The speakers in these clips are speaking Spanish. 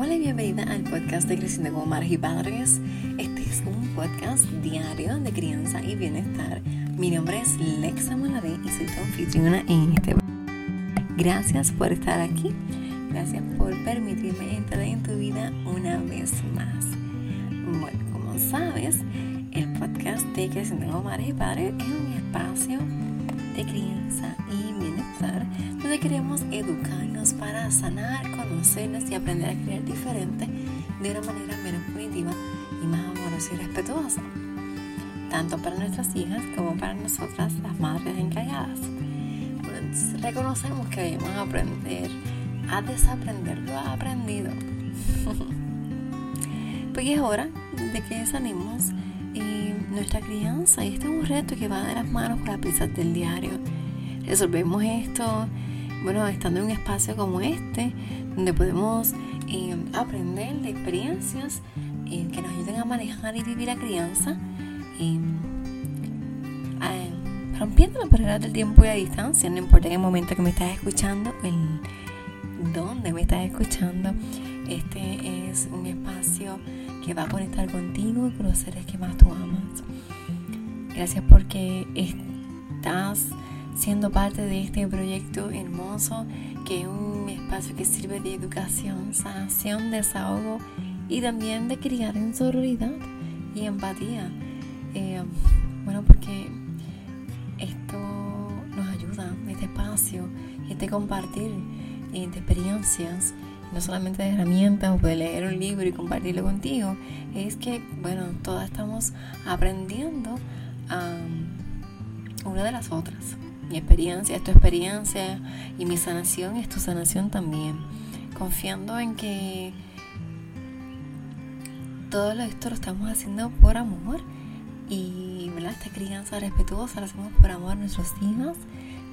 Hola y bienvenida al podcast de Creciendo como Madres y Padres. Este es un podcast diario de crianza y bienestar. Mi nombre es Lexa Malavé y soy tu anfitriona en este Gracias por estar aquí. Gracias por permitirme entrar en tu vida una vez más. Bueno, como sabes, el podcast de Creciendo como Madres y Padres es un espacio de crianza y bienestar donde queremos educarnos para sanar, conocernos y aprender a crear diferente de una manera menos punitiva y más amorosa y respetuosa, tanto para nuestras hijas como para nosotras las madres encargadas. reconocemos que debemos aprender a desaprender lo aprendido. Porque es hora de que desanimos nuestra crianza y este es un reto que va de las manos con las prisas del diario. Resolvemos esto, bueno, estando en un espacio como este, donde podemos eh, aprender de experiencias eh, que nos ayuden a manejar y vivir la crianza, eh, rompiendo las barreras del tiempo y la distancia, no importa el momento que me estás escuchando, el dónde me estás escuchando. Este es un espacio que va a conectar contigo y con los seres que más tú amas. Gracias porque estás siendo parte de este proyecto hermoso que es un espacio que sirve de educación, sanación, desahogo y también de criar en sororidad y empatía. Eh, bueno, porque esto nos ayuda, este espacio, este compartir de experiencias no solamente de herramientas o de leer un libro y compartirlo contigo, es que, bueno, todas estamos aprendiendo una de las otras. Mi experiencia es tu experiencia y mi sanación es tu sanación también. Confiando en que todo esto lo estamos haciendo por amor y ¿verdad? esta crianza respetuosa la hacemos por amor a nuestros hijos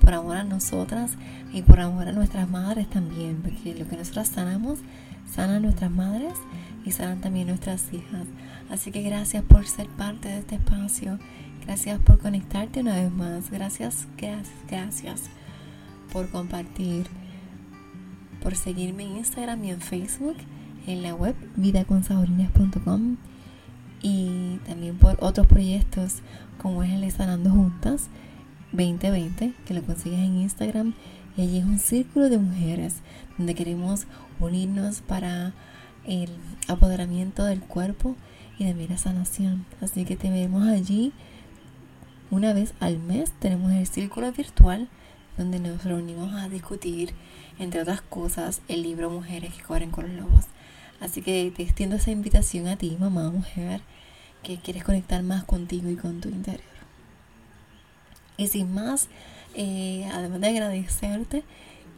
por amor a nosotras y por amor a nuestras madres también, porque lo que nosotras sanamos, sanan nuestras madres y sanan también nuestras hijas. Así que gracias por ser parte de este espacio, gracias por conectarte una vez más, gracias, gracias, gracias por compartir, por seguirme en Instagram y en Facebook, en la web vidaconsaborinas.com y también por otros proyectos como es el Sanando Juntas 2020, que lo consigues en Instagram. Y allí es un círculo de mujeres donde queremos unirnos para el apoderamiento del cuerpo y también la sanación. Así que te vemos allí una vez al mes. Tenemos el círculo virtual donde nos reunimos a discutir, entre otras cosas, el libro Mujeres que corren con los lobos. Así que te extiendo esa invitación a ti, mamá, mujer, que quieres conectar más contigo y con tu interior. Y sin más, eh, además de agradecerte,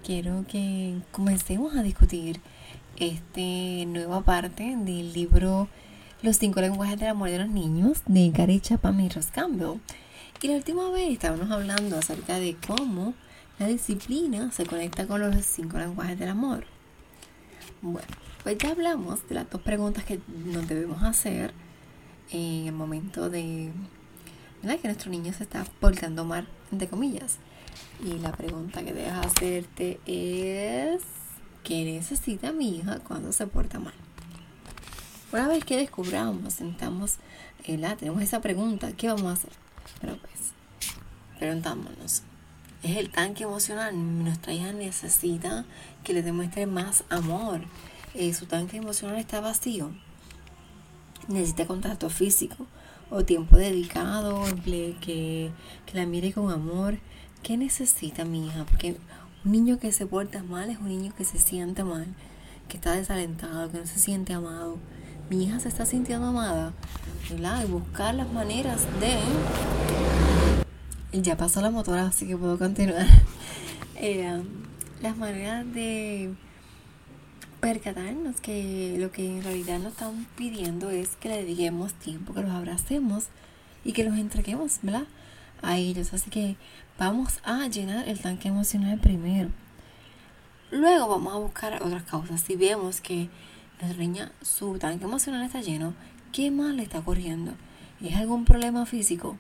quiero que comencemos a discutir esta nueva parte del libro Los cinco lenguajes del amor de los niños de Gary Chapman y Ross Campbell. Y la última vez estábamos hablando acerca de cómo la disciplina se conecta con los cinco lenguajes del amor. Bueno, pues ya hablamos de las dos preguntas que nos debemos hacer en el momento de que nuestro niño se está portando mal, entre comillas. Y la pregunta que debes hacerte es, ¿qué necesita mi hija cuando se porta mal? Una vez que descubramos, sentamos, la, tenemos esa pregunta, ¿qué vamos a hacer? Pero pues, preguntámonos, ¿es el tanque emocional? Nuestra hija necesita que le demuestre más amor. Eh, su tanque emocional está vacío. Necesita contacto físico o tiempo dedicado, que, la mire con amor. ¿Qué necesita mi hija? Porque un niño que se porta mal es un niño que se siente mal, que está desalentado, que no se siente amado. Mi hija se está sintiendo amada, ¿verdad? Y buscar las maneras de... Ya pasó la motora, así que puedo continuar. Eh, las maneras de percatarnos que lo que en realidad nos están pidiendo es que le dediquemos tiempo, que los abracemos y que los entreguemos, ¿verdad? A ellos. Así que vamos a llenar el tanque emocional primero. Luego vamos a buscar otras causas. Si vemos que nuestra niña, su tanque emocional está lleno, ¿qué más le está ocurriendo? ¿Es algún problema físico?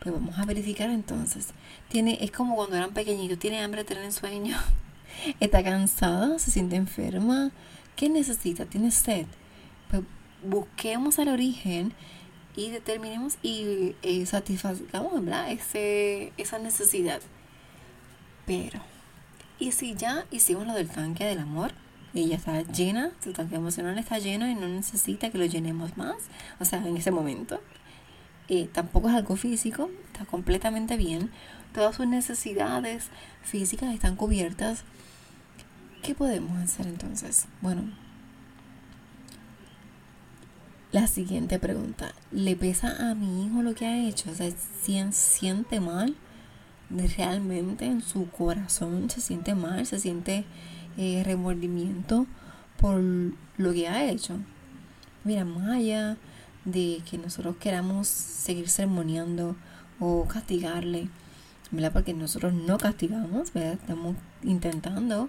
Pues vamos a verificar entonces. Tiene, es como cuando eran pequeñitos, tiene hambre, tiene sueño está cansada, se siente enferma, ¿Qué necesita? ¿Tiene sed? Pues busquemos el origen y determinemos y, y satisfagamos Ese, esa necesidad. Pero, ¿y si ya hicimos lo del tanque del amor? Ya está llena, su tanque emocional está lleno y no necesita que lo llenemos más, o sea, en ese momento. Tampoco es algo físico, está completamente bien. Todas sus necesidades físicas están cubiertas. ¿Qué podemos hacer entonces? Bueno, la siguiente pregunta. ¿Le pesa a mi hijo lo que ha hecho? O sea, ¿siente mal? ¿Realmente en su corazón se siente mal? ¿Se siente eh, remordimiento por lo que ha hecho? Mira, Maya de que nosotros queramos seguir sermoneando o castigarle, ¿verdad? Porque nosotros no castigamos, ¿verdad? Estamos intentando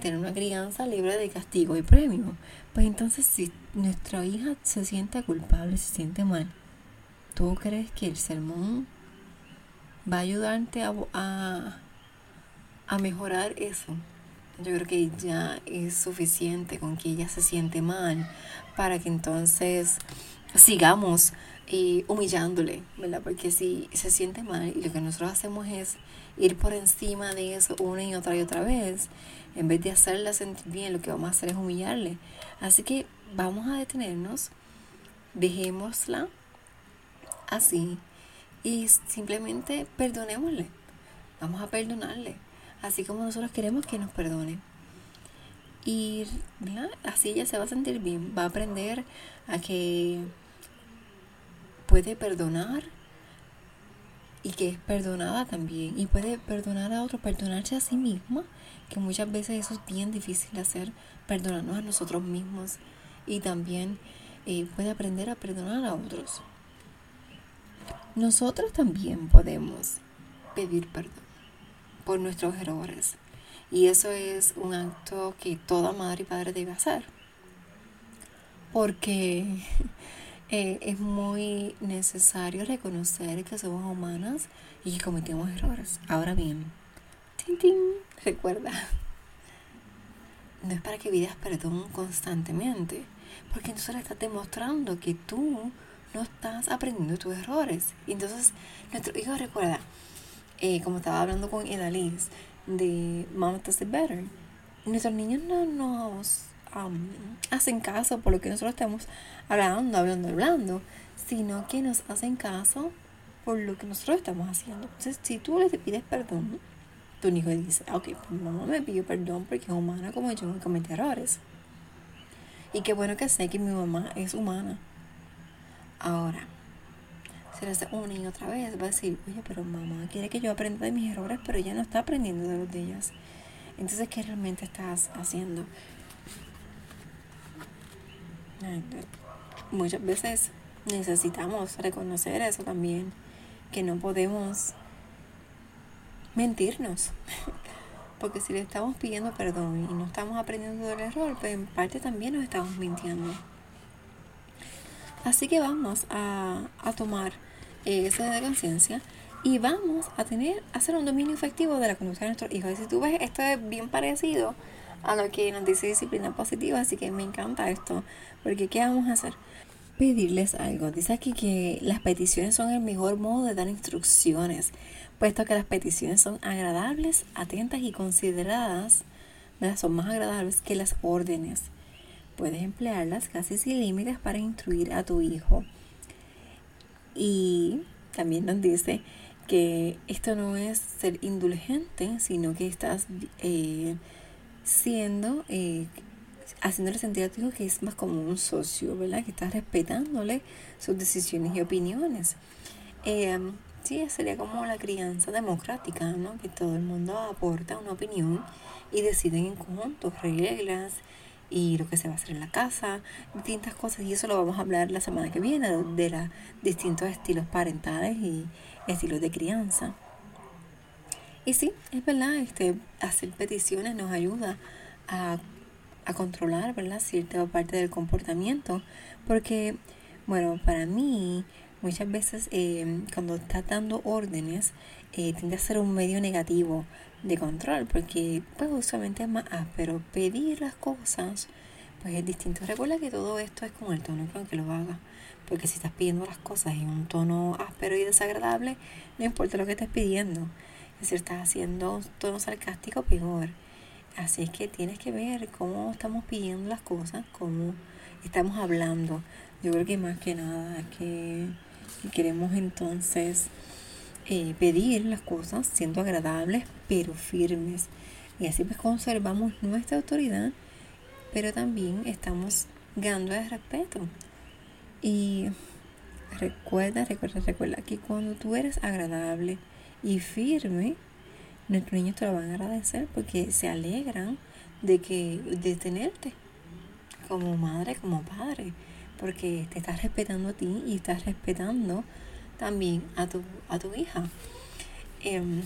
tener una crianza libre de castigo y premio. Pues entonces si nuestra hija se siente culpable, se siente mal, ¿tú crees que el sermón va a ayudarte a, a, a mejorar eso? Yo creo que ya es suficiente con que ella se siente mal para que entonces sigamos eh, humillándole, ¿verdad? Porque si se siente mal y lo que nosotros hacemos es ir por encima de eso una y otra y otra vez, en vez de hacerla sentir bien, lo que vamos a hacer es humillarle. Así que vamos a detenernos, dejémosla así y simplemente perdonémosle. Vamos a perdonarle, así como nosotros queremos que nos perdone. Y así ella se va a sentir bien, va a aprender a que puede perdonar y que es perdonada también. Y puede perdonar a otros, perdonarse a sí misma, que muchas veces eso es bien difícil de hacer, perdonarnos a nosotros mismos. Y también eh, puede aprender a perdonar a otros. Nosotros también podemos pedir perdón por nuestros errores. Y eso es un acto que toda madre y padre debe hacer. Porque eh, es muy necesario reconocer que somos humanas y que cometemos errores. Ahora bien, recuerda, no es para que pidas perdón constantemente, porque entonces le estás demostrando que tú no estás aprendiendo tus errores. Y entonces, nuestro hijo recuerda, eh, como estaba hablando con Edaliz de Mama Does It Better, nuestros niños no nos hacen caso por lo que nosotros estamos hablando, hablando, hablando, sino que nos hacen caso por lo que nosotros estamos haciendo. Entonces, si tú le pides perdón, tu hijo dice, ok, pues mamá me pidió perdón porque es humana como yo y comete errores. Y qué bueno que sé que mi mamá es humana. Ahora, si lo hace una y otra vez, va a decir, oye, pero mamá quiere que yo aprenda de mis errores, pero ella no está aprendiendo de los de ellas. Entonces, ¿qué realmente estás haciendo? Muchas veces necesitamos reconocer eso también, que no podemos mentirnos. Porque si le estamos pidiendo perdón y no estamos aprendiendo del error, pues en parte también nos estamos mintiendo. Así que vamos a, a tomar esa de conciencia y vamos a tener, hacer un dominio efectivo de la conducta de nuestros hijos. Y si tú ves, esto es bien parecido a lo que nos dice disciplina positiva, así que me encanta esto, porque ¿qué vamos a hacer? Pedirles algo. Dice aquí que las peticiones son el mejor modo de dar instrucciones, puesto que las peticiones son agradables, atentas y consideradas, son más agradables que las órdenes. Puedes emplearlas casi sin límites para instruir a tu hijo. Y también nos dice que esto no es ser indulgente, sino que estás eh, siendo, eh, haciéndole sentir a tu hijo que es más como un socio, ¿verdad? Que estás respetándole sus decisiones y opiniones. Eh, sí, sería como la crianza democrática, ¿no? Que todo el mundo aporta una opinión y deciden en conjunto reglas y lo que se va a hacer en la casa, distintas cosas. Y eso lo vamos a hablar la semana que viene, de los distintos estilos parentales y estilos de crianza. Y sí, es verdad, este, hacer peticiones nos ayuda a, controlar, ¿verdad? Cierta parte del comportamiento. Porque, bueno, para mí, muchas veces eh, cuando estás dando órdenes, eh, tiende a ser un medio negativo de control, porque pues usualmente es más pero pedir las cosas pues es distinto. Recuerda que todo esto es con el tono con que lo hagas. Porque si estás pidiendo las cosas en un tono áspero y desagradable, no importa lo que estés pidiendo. Si estás haciendo un tono sarcástico, peor. Así es que tienes que ver cómo estamos pidiendo las cosas, cómo estamos hablando. Yo creo que más que nada que queremos entonces eh, pedir las cosas siendo agradables pero firmes. Y así pues conservamos nuestra autoridad, pero también estamos ganando el respeto. Y recuerda, recuerda, recuerda que cuando tú eres agradable y firme, nuestros niños te lo van a agradecer porque se alegran de que de tenerte como madre, como padre, porque te estás respetando a ti y estás respetando también a tu, a tu hija. Em,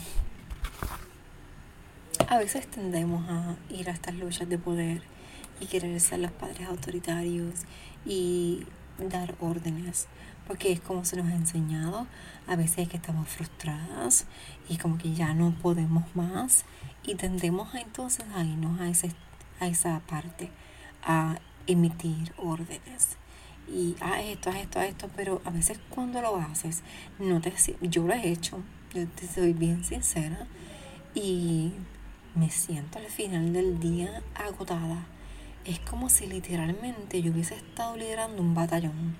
a veces tendemos a ir a estas luchas de poder y querer ser los padres autoritarios y dar órdenes, porque es como se nos ha enseñado, a veces que estamos frustradas y como que ya no podemos más y tendemos entonces a irnos a, ese, a esa parte, a emitir órdenes y haz esto, haz esto, haz esto, pero a veces cuando lo haces, no te yo lo he hecho, yo te soy bien sincera y me siento al final del día agotada. Es como si literalmente yo hubiese estado liderando un batallón.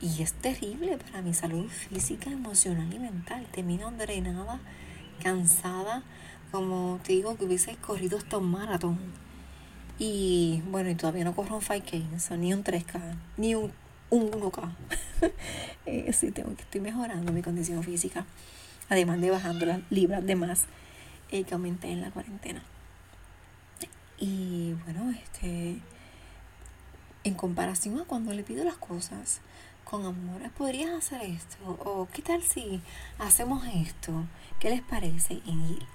Y es terrible para mi salud física, emocional y mental. Termino drenada, cansada, como te digo que hubiese corrido hasta un maratón. Y bueno, y todavía no corro un 5K, ni un 3K, ni un, un 1K. eh, sí, tengo que estoy mejorando mi condición física. Además de bajando las libras de más eh, que aumenté en la cuarentena. Y bueno, este en comparación a cuando le pido las cosas con amor, ¿podrías hacer esto? ¿O qué tal si hacemos esto? ¿Qué les parece?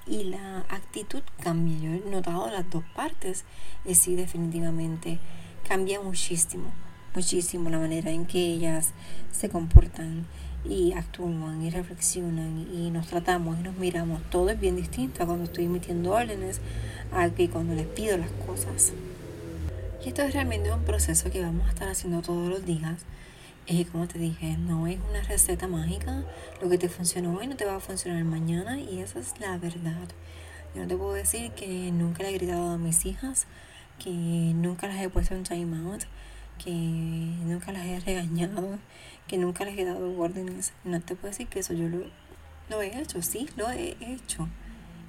Y, la actitud cambia. Yo he notado las dos partes. Y sí, definitivamente cambia muchísimo, muchísimo la manera en que ellas se comportan y actúan y reflexionan y nos tratamos y nos miramos. Todo es bien distinto a cuando estoy emitiendo órdenes a que cuando les pido las cosas. Y esto es realmente un proceso que vamos a estar haciendo todos los días y como te dije, no es una receta mágica. Lo que te funcionó hoy no te va a funcionar mañana y esa es la verdad. Yo no te puedo decir que nunca le he gritado a mis hijas, que nunca las he puesto en time out, que nunca las he regañado, que nunca les he dado órdenes. No te puedo decir que eso yo lo, lo he hecho, sí, lo he hecho.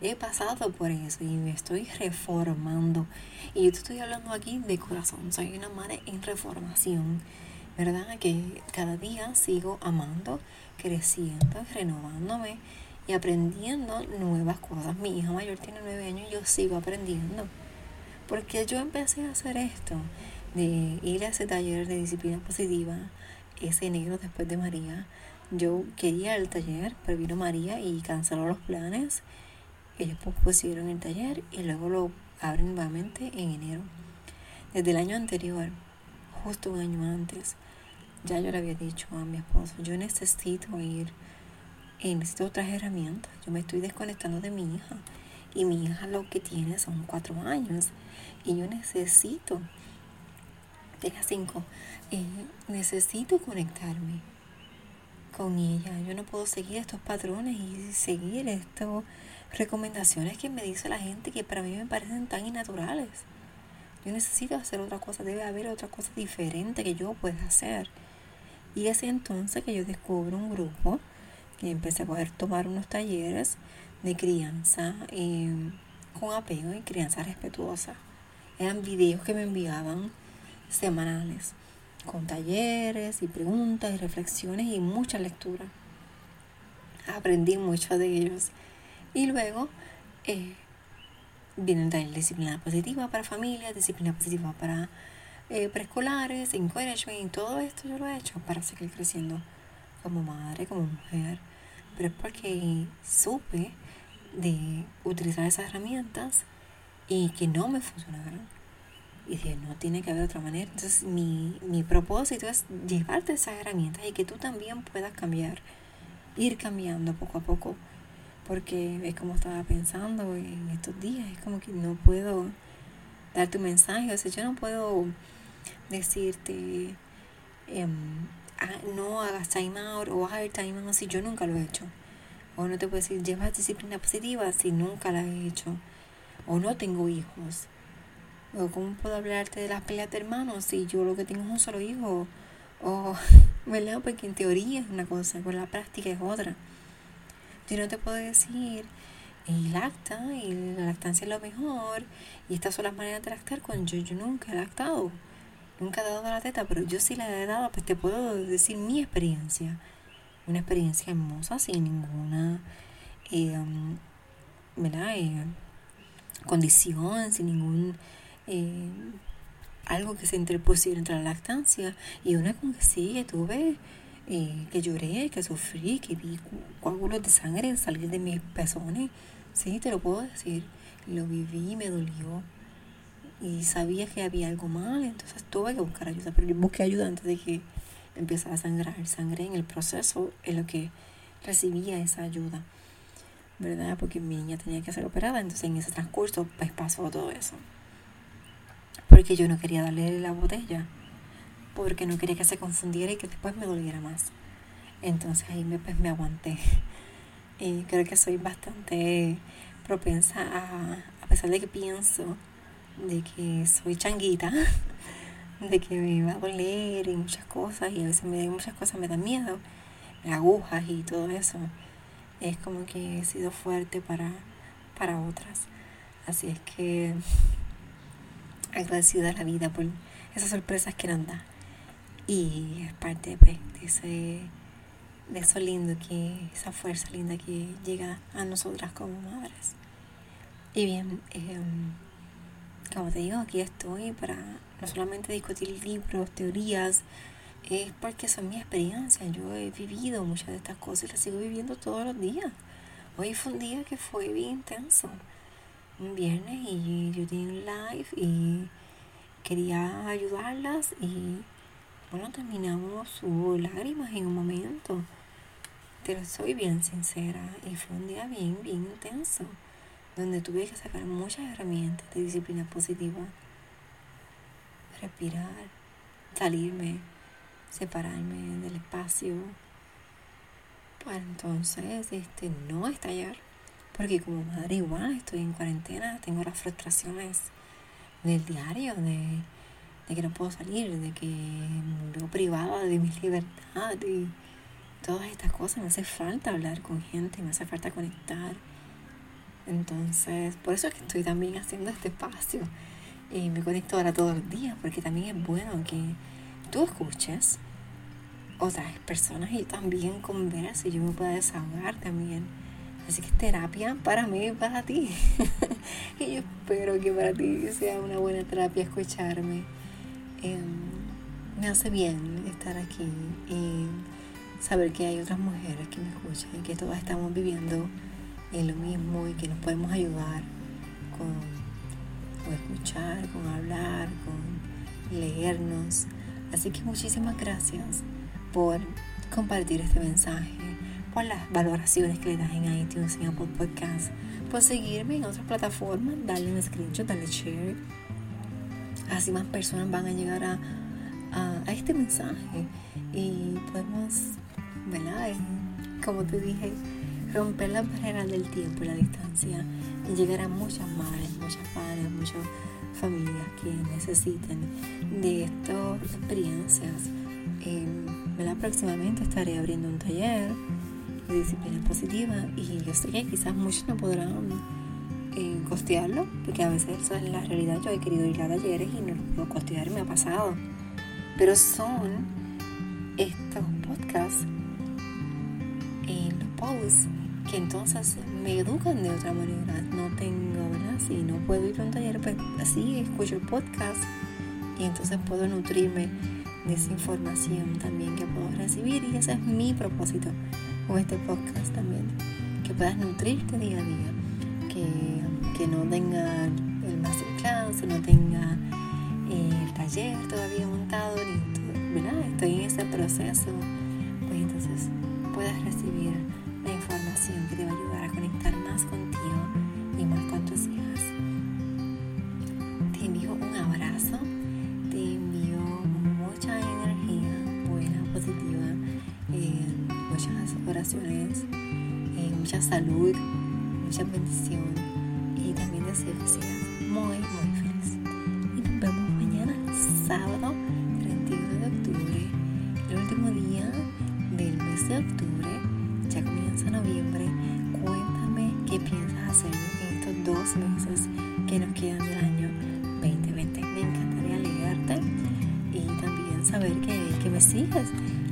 He pasado por eso y me estoy reformando. Y yo te estoy hablando aquí de corazón. Soy una madre en reformación. ¿Verdad? Que cada día sigo amando, creciendo, renovándome y aprendiendo nuevas cosas. Mi hija mayor tiene nueve años y yo sigo aprendiendo. Porque yo empecé a hacer esto, de ir a ese taller de disciplina positiva, ese enero después de María. Yo quería el taller, pero vino María y canceló los planes. Ellos pusieron el taller y luego lo abren nuevamente en enero. Desde el año anterior, justo un año antes, ya yo le había dicho a mi esposo, yo necesito ir, y necesito otras herramientas. Yo me estoy desconectando de mi hija. Y mi hija lo que tiene son cuatro años. Y yo necesito, tenga cinco, eh, necesito conectarme con ella. Yo no puedo seguir estos patrones y seguir estas recomendaciones que me dice la gente que para mí me parecen tan innaturales. Yo necesito hacer otra cosa, debe haber otra cosa diferente que yo pueda hacer. Y es entonces que yo descubro un grupo que empecé a poder tomar unos talleres de crianza em, con apego y crianza respetuosa. Eran videos que me enviaban semanales, con talleres y preguntas y reflexiones y mucha lectura. Aprendí mucho de ellos. Y luego eh, viene de disciplina positiva para familias, disciplina positiva para eh, preescolares, encouragement, y todo esto yo lo he hecho para seguir creciendo como madre, como mujer. Pero es porque supe de utilizar esas herramientas y que no me funcionaron. Y dije, no tiene que haber otra manera. Entonces mi, mi propósito es llevarte esas herramientas y que tú también puedas cambiar, ir cambiando poco a poco. Porque es como estaba pensando en estos días, es como que no puedo dar tu mensaje. O sea, yo no puedo decirte, ah, no hagas time out o haz el time out si yo nunca lo he hecho. O no te puedo decir, llevas disciplina positiva si nunca la he hecho. O no tengo hijos. O cómo puedo hablarte de las peleas de hermanos si yo lo que tengo es un solo hijo. O, ¿verdad? Porque en teoría es una cosa, con la práctica es otra. Yo no te puedo decir, y lacta, y la lactancia es lo mejor, y estas son las maneras de lactar cuando yo, yo nunca he lactado. Nunca he dado la teta, pero yo sí la he dado, pues te puedo decir mi experiencia. Una experiencia hermosa sin ninguna eh, eh, condición, sin ningún eh, algo que se interpusiera entre la lactancia. Y una con que sí, que tuve, que lloré, que sufrí, que vi coágulos de sangre salir de mis pezones, sí, te lo puedo decir, lo viví, me dolió y sabía que había algo mal, entonces tuve que buscar ayuda, pero yo busqué ayuda antes de que empezaba a sangrar. Sangre en el proceso en lo que recibía esa ayuda, ¿verdad? Porque mi niña tenía que ser operada, entonces en ese transcurso pues pasó todo eso. Porque yo no quería darle la botella, porque no quería que se confundiera y que después me doliera más. Entonces ahí me, pues, me aguanté. Y creo que soy bastante propensa a, a pesar de que pienso de que soy changuita, de que me va a doler y muchas cosas y a veces me muchas cosas me dan miedo, agujas y todo eso. Es como que he sido fuerte para, para otras. Así es que agradecida a la vida por esas sorpresas que nos da. Y es parte pues, de, ese, de eso lindo, que, esa fuerza linda que llega a nosotras como madres. Y bien, em, como te digo, aquí estoy para no solamente discutir libros, teorías, es porque son mi experiencia. Yo he vivido muchas de estas cosas y las sigo viviendo todos los días. Hoy fue un día que fue bien intenso. Un viernes y yo tenía un live y quería ayudarlas y bueno, terminamos, hubo lágrimas en un momento. Pero soy bien sincera y fue un día bien, bien intenso, donde tuve que sacar muchas herramientas de disciplina positiva respirar, salirme, separarme del espacio, para entonces este, no estallar. Porque como madre igual estoy en cuarentena, tengo las frustraciones del diario, de, que no puedo salir, de que me veo privada de mi libertad y todas estas cosas. Me hace falta hablar con gente, me hace falta conectar. Entonces, por eso es que estoy también haciendo este espacio y me conecto ahora todos los días porque también es bueno que tú escuches otras personas y también converses y yo me pueda desahogar también. Así que es terapia para mí y para ti. y yo espero que para ti sea una buena terapia escucharme. Em, me hace bien estar aquí y saber que hay otras mujeres que me escuchan y que todas estamos viviendo en lo mismo y que nos podemos ayudar con con escuchar, con hablar, con leernos. Así que muchísimas gracias por compartir este mensaje, por las valoraciones que le das en iTunes y Apple Podcast, por seguirme en otras plataformas, darle un screenshot, darle share. Así más personas van a llegar a, a, este mensaje y podemos, ¿verdad? Como te dije, romper la barrera del tiempo y la distancia y llegar a muchas madres, muchas padres, muchas familias que necesiten de estas experiencias. Eh, próximamente estaré abriendo un taller de disciplina positiva y yo sé que quizás muchos no podrán eh, costearlo porque a veces esa es la realidad. Yo he querido ir a talleres y no lo puedo costear, me ha pasado. Pero son estos podcasts, en los posts que entonces me educan de otra manera. No tengo, ¿verdad? Si no puedo ir a un taller, pues así escucho el podcast y entonces puedo nutrirme de esa información también que puedo recibir y ese es mi propósito con este podcast también, que puedas nutrirte día a día, que, que no tenga el masterclass, no tenga el taller todavía montado, ni, ¿verdad? Estoy en ese proceso, pues entonces puedas recibir meditación que te va a ayudar a conectar más contigo y más con tus hijas. Te envío un abrazo, te envío mucha energía buena, positiva, eh, muchas oraciones, eh, mucha salud, mucha bendición y también deseo que seas muy, muy feliz. Y nos vemos mañana, sábado.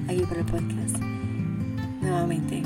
Aquí por el podcast. Nuevamente.